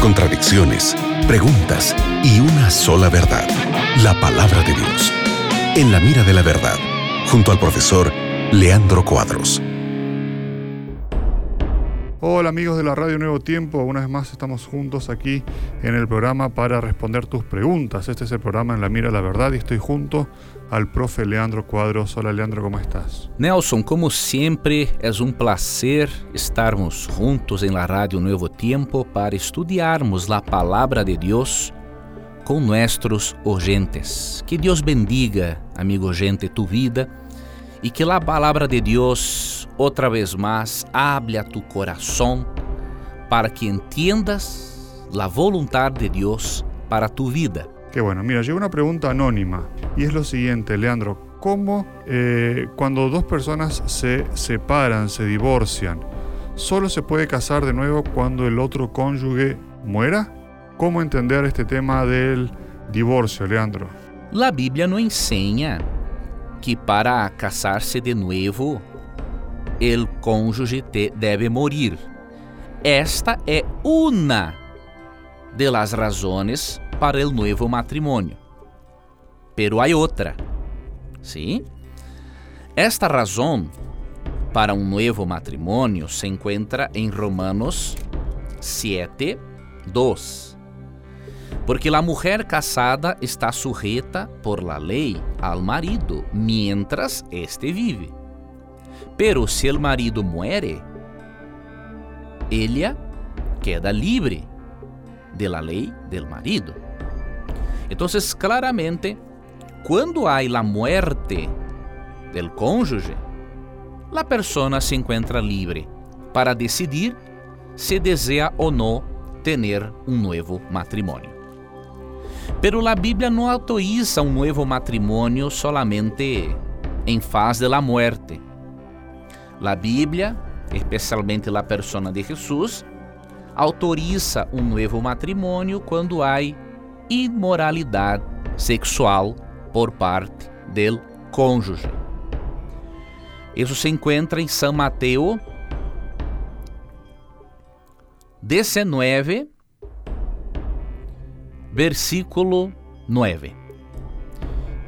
contradicciones, preguntas y una sola verdad, la palabra de Dios. En la mira de la verdad, junto al profesor Leandro Cuadros. Hola amigos de la Radio Nuevo Tiempo, una vez más estamos juntos aquí en el programa para responder tus preguntas. Este es el programa En la Mira de la Verdad y estoy junto al profe Leandro Cuadros. Hola Leandro, ¿cómo estás? Nelson, como siempre, es un placer estarmos juntos en la Radio Nuevo Tiempo para estudiarmos la palabra de Dios con nuestros oyentes. Que Dios bendiga, amigo oyente, tu vida y que la palabra de Dios outra vez mais, hable a tu coração para que entiendas a vontade de Deus para tu vida. Qué bueno. Mira, llegó una pregunta anónima y es lo siguiente, Leandro. ¿Cómo eh, cuando dos personas se separan, se divorcian, solo se puede casar de nuevo cuando el otro cónyuge muera? ¿Cómo entender este tema del divorcio, Leandro? La Bíblia não enseña que para casar-se de novo el cônjuge deve morir. Esta é uma de las razones para el nuevo matrimonio. Pero hay outra. ¿Sí? Esta razão para um novo matrimônio se encontra em Romanos 7, 2. Porque a mulher casada está sujeta por la lei al marido, mientras este vive. Pero se o marido muere, ella queda libre de la lei del marido. Entonces, claramente, quando há a muerte del cônjuge, la persona se encuentra livre para decidir se deseja ou não ter um novo matrimônio. Pero la Bíblia não autoriza um novo matrimônio solamente em faz de la muerte. La Bíblia, especialmente la persona de Jesus, autoriza um novo matrimônio quando há imoralidade sexual por parte del cônjuge. Isso se encontra em São Mateus 19, versículo 9.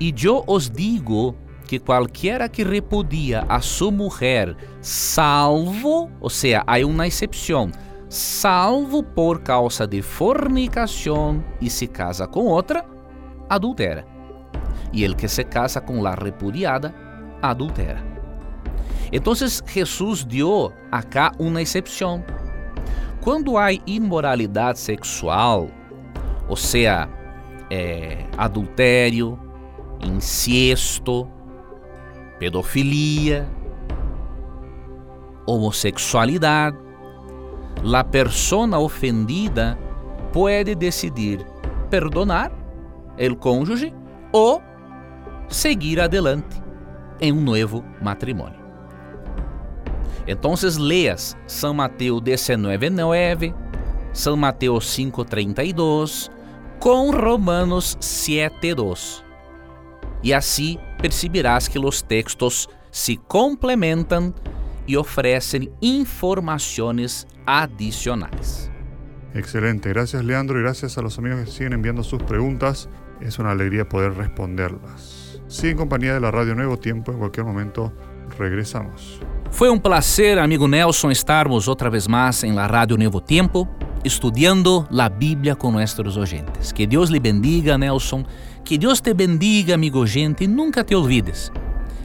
E eu os digo que qualquer que repudia a sua mulher, salvo, ou seja, há uma exceção, salvo por causa de fornicação e se casa com outra, adultera. E el que se casa com la repudiada, adultera. Então, Jesus deu acá uma exceção. Quando há imoralidade sexual, ou seja, é, adultério, incesto, pedofilia, homossexualidade, a persona ofendida pode decidir perdonar o cônjuge ou seguir adelante em um novo matrimônio. Então, leas São Mateus 19:9, São Mateus 5:32 com Romanos 7:2. E assim percibirás que os textos se complementam e oferecem informações adicionais. Excelente, gracias Leandro y gracias a los amigos que siguen enviando sus preguntas. Es una alegría poder responderlas. Sigue en compañía de la Radio Nuevo Tiempo, en cualquier momento regresamos. Foi um prazer, amigo Nelson, estarmos outra vez mais em la Radio Nuevo Tiempo, estudando a Bíblia com nossos oyentes. Que Deus lhe bendiga, Nelson. Que Deus te bendiga, amigo gente, e nunca te olvides